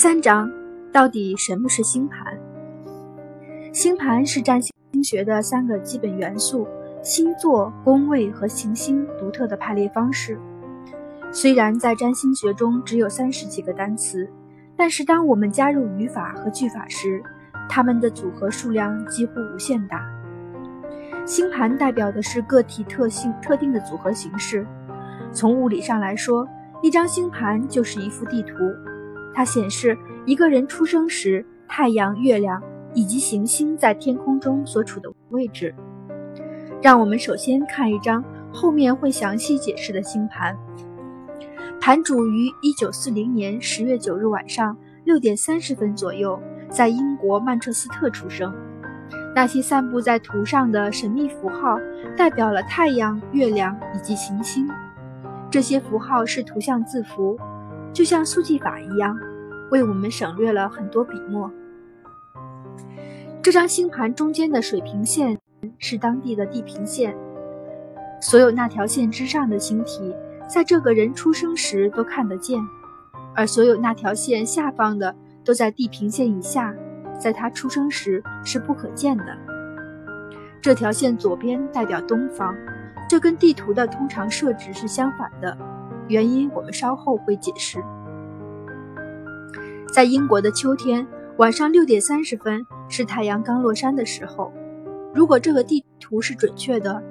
三章，到底什么是星盘？星盘是占星学的三个基本元素：星座、宫位和行星独特的排列方式。虽然在占星学中只有三十几个单词，但是当我们加入语法和句法时，它们的组合数量几乎无限大。星盘代表的是个体特性特定的组合形式。从物理上来说，一张星盘就是一幅地图。它显示一个人出生时太阳、月亮以及行星在天空中所处的位置。让我们首先看一张后面会详细解释的星盘。盘主于一九四零年十月九日晚上六点三十分左右在英国曼彻斯特出生。那些散布在图上的神秘符号代表了太阳、月亮以及行星。这些符号是图像字符。就像速记法一样，为我们省略了很多笔墨。这张星盘中间的水平线是当地的地平线，所有那条线之上的星体，在这个人出生时都看得见，而所有那条线下方的都在地平线以下，在他出生时是不可见的。这条线左边代表东方，这跟地图的通常设置是相反的。原因我们稍后会解释。在英国的秋天，晚上六点三十分是太阳刚落山的时候。如果这个地图是准确的，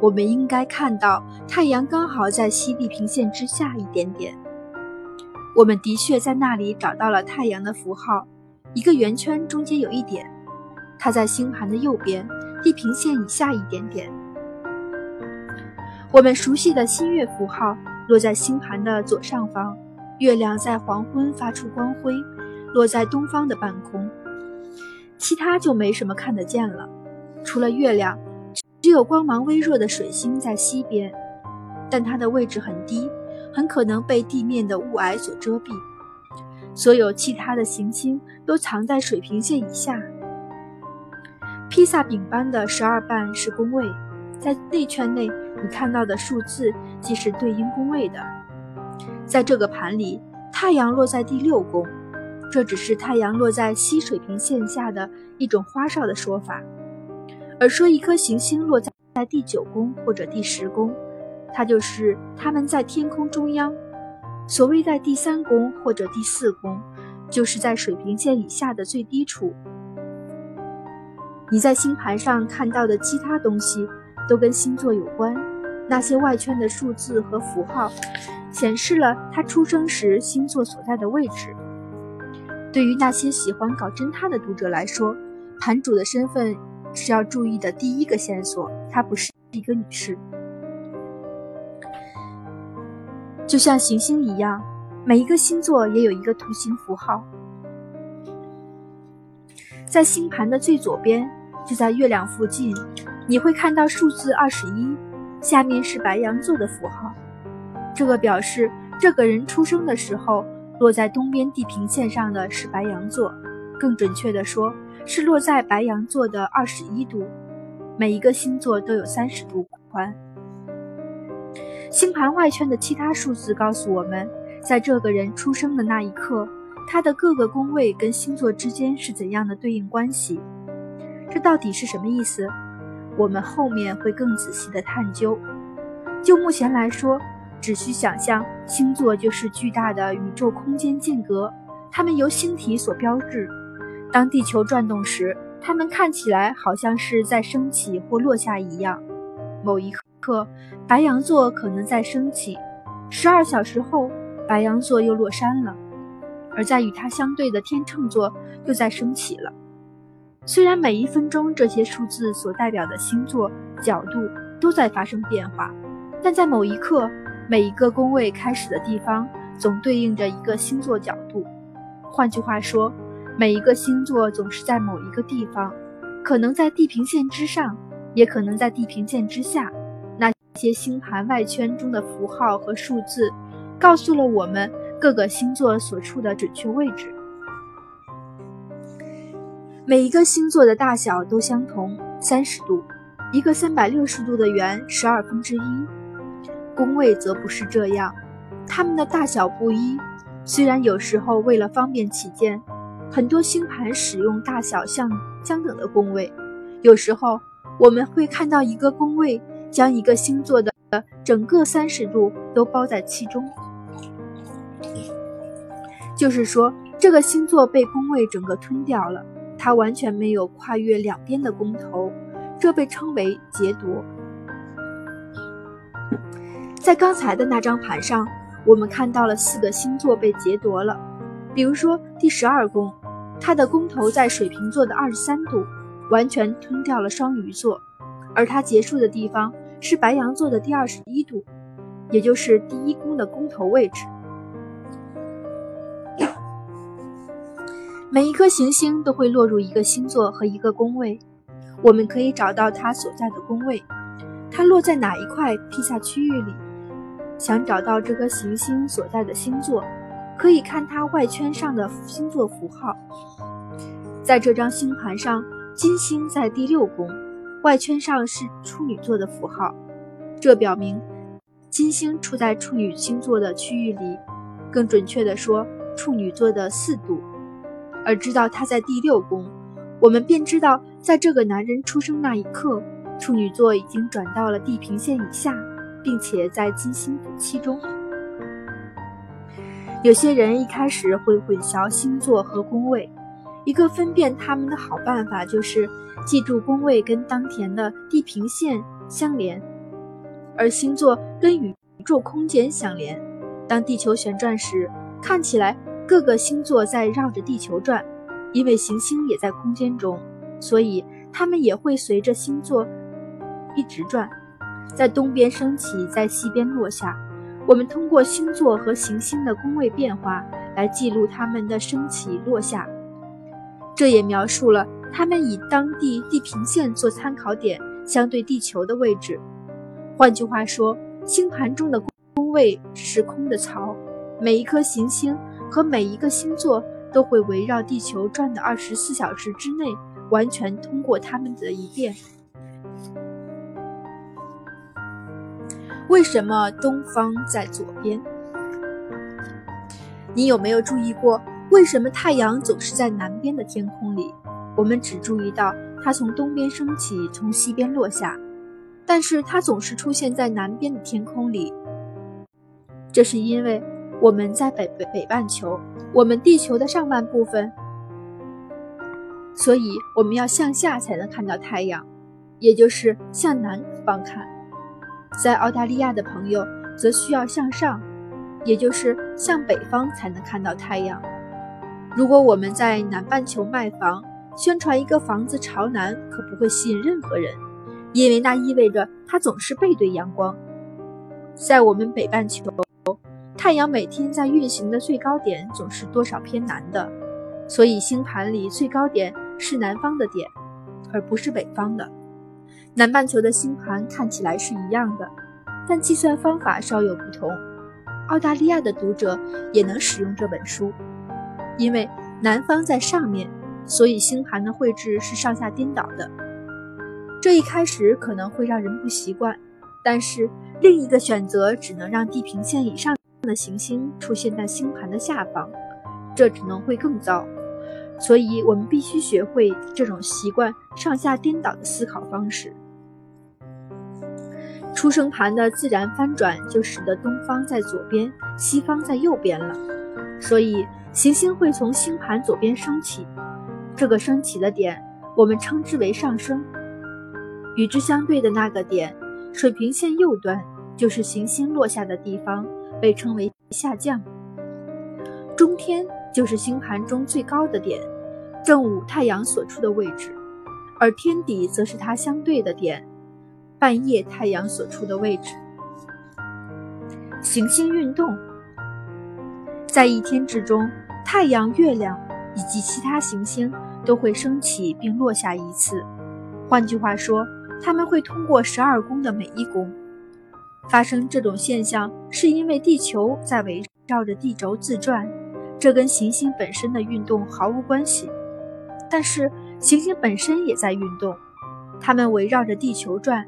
我们应该看到太阳刚好在西地平线之下一点点。我们的确在那里找到了太阳的符号，一个圆圈中间有一点，它在星盘的右边，地平线以下一点点。我们熟悉的新月符号。落在星盘的左上方，月亮在黄昏发出光辉，落在东方的半空。其他就没什么看得见了，除了月亮，只有光芒微弱的水星在西边，但它的位置很低，很可能被地面的雾霭所遮蔽。所有其他的行星都藏在水平线以下。披萨饼般的十二瓣是宫位，在内圈内。你看到的数字即是对应宫位的。在这个盘里，太阳落在第六宫，这只是太阳落在西水平线下的一种花哨的说法。而说一颗行星落在第九宫或者第十宫，它就是它们在天空中央。所谓在第三宫或者第四宫，就是在水平线以下的最低处。你在星盘上看到的其他东西。都跟星座有关，那些外圈的数字和符号，显示了他出生时星座所在的位置。对于那些喜欢搞侦探的读者来说，盘主的身份是要注意的第一个线索，她不是一个女士。就像行星一样，每一个星座也有一个图形符号。在星盘的最左边，就在月亮附近。你会看到数字二十一，下面是白羊座的符号，这个表示这个人出生的时候落在东边地平线上的是白羊座，更准确的说，是落在白羊座的二十一度。每一个星座都有三十度宽。星盘外圈的其他数字告诉我们，在这个人出生的那一刻，他的各个宫位跟星座之间是怎样的对应关系？这到底是什么意思？我们后面会更仔细的探究。就目前来说，只需想象星座就是巨大的宇宙空间间隔，它们由星体所标志。当地球转动时，它们看起来好像是在升起或落下一样。某一刻，白羊座可能在升起，十二小时后，白羊座又落山了，而在与它相对的天秤座又在升起了。虽然每一分钟这些数字所代表的星座角度都在发生变化，但在某一刻，每一个宫位开始的地方总对应着一个星座角度。换句话说，每一个星座总是在某一个地方，可能在地平线之上，也可能在地平线之下。那些星盘外圈中的符号和数字，告诉了我们各个星座所处的准确位置。每一个星座的大小都相同，三十度，一个三百六十度的圆，十二分之一。宫位则不是这样，它们的大小不一，虽然有时候为了方便起见，很多星盘使用大小相相等的宫位，有时候我们会看到一个宫位将一个星座的整个三十度都包在其中，就是说这个星座被宫位整个吞掉了，它完全没有跨越两边的宫头，这被称为劫夺。在刚才的那张盘上，我们看到了四个星座被劫夺了。比如说第十二宫，它的宫头在水瓶座的二十三度，完全吞掉了双鱼座；而它结束的地方是白羊座的第二十一度，也就是第一宫的宫头位置。每一颗行星都会落入一个星座和一个宫位，我们可以找到它所在的宫位，它落在哪一块披萨区域里。想找到这颗行星所在的星座，可以看它外圈上的星座符号。在这张星盘上，金星在第六宫，外圈上是处女座的符号，这表明金星处在处女星座的区域里，更准确地说，处女座的四度。而知道它在第六宫，我们便知道，在这个男人出生那一刻，处女座已经转到了地平线以下。并且在金星补期中，有些人一开始会混淆星座和宫位。一个分辨他们的好办法就是记住宫位跟当前的地平线相连，而星座跟宇宙空间相连。当地球旋转时，看起来各个星座在绕着地球转，因为行星也在空间中，所以它们也会随着星座一直转。在东边升起，在西边落下。我们通过星座和行星的宫位变化来记录它们的升起落下，这也描述了它们以当地地平线做参考点相对地球的位置。换句话说，星盘中的宫位是空的槽，每一颗行星和每一个星座都会围绕地球转的二十四小时之内，完全通过它们的一遍。为什么东方在左边？你有没有注意过，为什么太阳总是在南边的天空里？我们只注意到它从东边升起，从西边落下，但是它总是出现在南边的天空里。这是因为我们在北北北半球，我们地球的上半部分，所以我们要向下才能看到太阳，也就是向南方看。在澳大利亚的朋友则需要向上，也就是向北方才能看到太阳。如果我们在南半球卖房，宣传一个房子朝南，可不会吸引任何人，因为那意味着它总是背对阳光。在我们北半球，太阳每天在运行的最高点总是多少偏南的，所以星盘里最高点是南方的点，而不是北方的。南半球的星盘看起来是一样的，但计算方法稍有不同。澳大利亚的读者也能使用这本书，因为南方在上面，所以星盘的绘制是上下颠倒的。这一开始可能会让人不习惯，但是另一个选择只能让地平线以上的行星出现在星盘的下方，这可能会更糟。所以我们必须学会这种习惯上下颠倒的思考方式。出生盘的自然翻转就使得东方在左边，西方在右边了。所以行星会从星盘左边升起，这个升起的点我们称之为上升。与之相对的那个点，水平线右端就是行星落下的地方，被称为下降。中天就是星盘中最高的点，正午太阳所处的位置，而天底则是它相对的点。半夜太阳所处的位置，行星运动在一天之中，太阳、月亮以及其他行星都会升起并落下一次。换句话说，它们会通过十二宫的每一宫。发生这种现象，是因为地球在围绕着地轴自转，这跟行星本身的运动毫无关系。但是行星本身也在运动，它们围绕着地球转。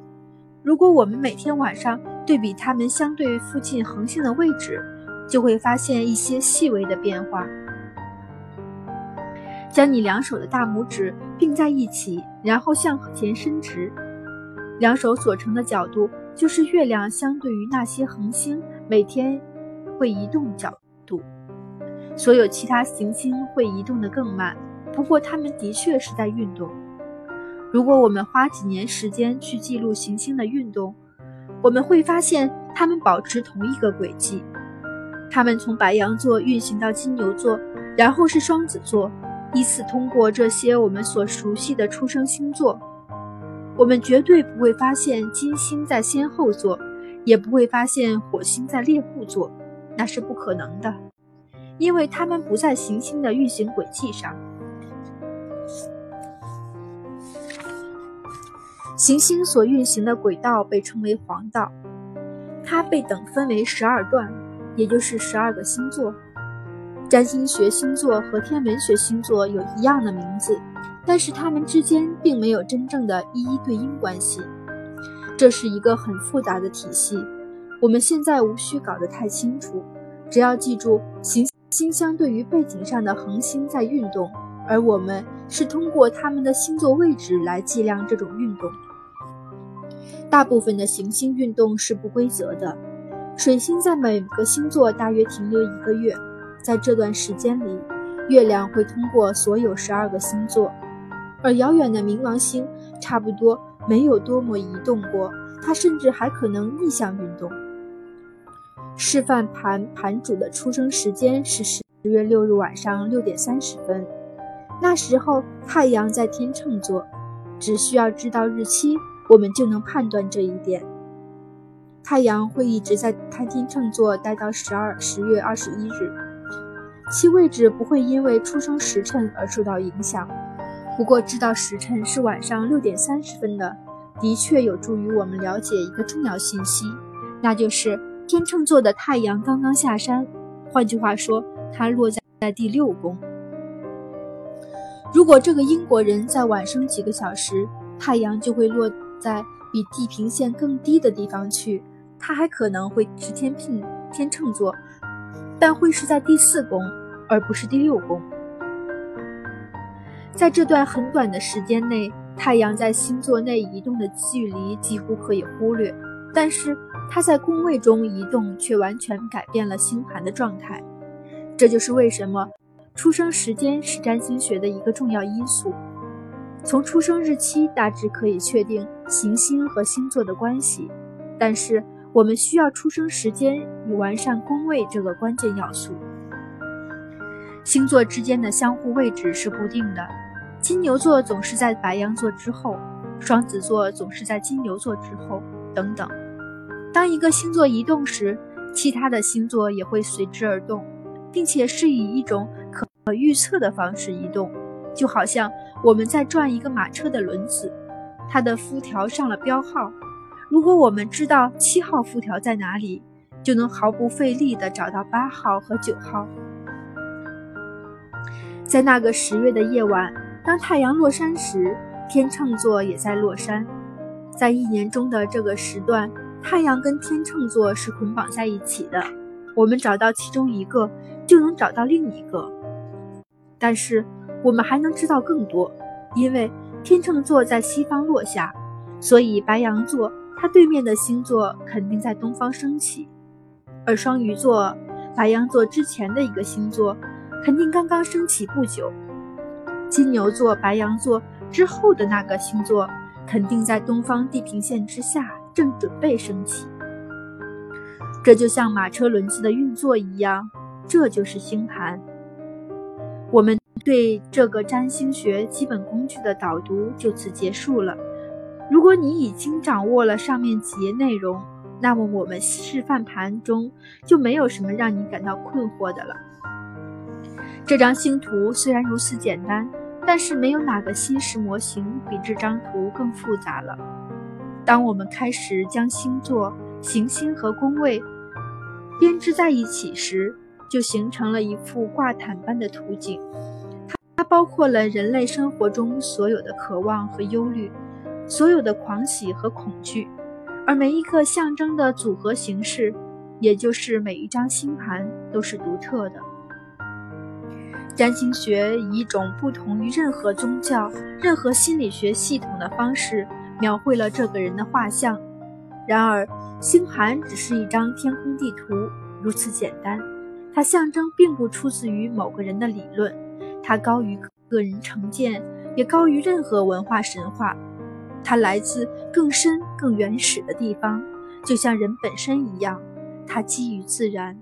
如果我们每天晚上对比它们相对附近恒星的位置，就会发现一些细微的变化。将你两手的大拇指并在一起，然后向前伸直，两手所成的角度就是月亮相对于那些恒星每天会移动角度。所有其他行星会移动得更慢，不过它们的确是在运动。如果我们花几年时间去记录行星的运动，我们会发现它们保持同一个轨迹。它们从白羊座运行到金牛座，然后是双子座，依次通过这些我们所熟悉的出生星座。我们绝对不会发现金星在仙后座，也不会发现火星在猎户座，那是不可能的。因为它们不在行星的运行轨迹上。行星所运行的轨道被称为黄道，它被等分为十二段，也就是十二个星座。占星学星座和天文学星座有一样的名字，但是它们之间并没有真正的一一对应关系。这是一个很复杂的体系，我们现在无需搞得太清楚，只要记住行星。星相对于背景上的恒星在运动，而我们是通过它们的星座位置来计量这种运动。大部分的行星运动是不规则的，水星在每个星座大约停留一个月，在这段时间里，月亮会通过所有十二个星座，而遥远的冥王星差不多没有多么移动过，它甚至还可能逆向运动。示范盘盘主的出生时间是十月六日晚上六点三十分，那时候太阳在天秤座，只需要知道日期，我们就能判断这一点。太阳会一直在太天秤座待到十二十月二十一日，其位置不会因为出生时辰而受到影响。不过，知道时辰是晚上六点三十分的，的确有助于我们了解一个重要信息，那就是。天秤座的太阳刚刚下山，换句话说，它落在在第六宫。如果这个英国人再晚生几个小时，太阳就会落在比地平线更低的地方去。他还可能会是天秤天秤座，但会是在第四宫，而不是第六宫。在这段很短的时间内，太阳在星座内移动的距离几乎可以忽略，但是。它在宫位中移动，却完全改变了星盘的状态。这就是为什么出生时间是占星学的一个重要因素。从出生日期大致可以确定行星和星座的关系，但是我们需要出生时间以完善宫位这个关键要素。星座之间的相互位置是固定的，金牛座总是在白羊座之后，双子座总是在金牛座之后，等等。当一个星座移动时，其他的星座也会随之而动，并且是以一种可预测的方式移动，就好像我们在转一个马车的轮子，它的辐条上了标号。如果我们知道七号辐条在哪里，就能毫不费力地找到八号和九号。在那个十月的夜晚，当太阳落山时，天秤座也在落山。在一年中的这个时段。太阳跟天秤座是捆绑在一起的，我们找到其中一个，就能找到另一个。但是我们还能知道更多，因为天秤座在西方落下，所以白羊座它对面的星座肯定在东方升起，而双鱼座白羊座之前的一个星座肯定刚刚升起不久，金牛座白羊座之后的那个星座肯定在东方地平线之下。正准备升起，这就像马车轮子的运作一样，这就是星盘。我们对这个占星学基本工具的导读就此结束了。如果你已经掌握了上面几页内容，那么我们示范盘中就没有什么让你感到困惑的了。这张星图虽然如此简单，但是没有哪个新式模型比这张图更复杂了。当我们开始将星座、行星和宫位编织在一起时，就形成了一幅挂毯般的图景。它包括了人类生活中所有的渴望和忧虑，所有的狂喜和恐惧，而每一个象征的组合形式也就是每一张星盘都是独特的。占星学以一种不同于任何宗教、任何心理学系统的方式描绘了这个人的画像。然而，星盘只是一张天空地图，如此简单。它象征并不出自于某个人的理论，它高于个人成见，也高于任何文化神话。它来自更深、更原始的地方，就像人本身一样。它基于自然。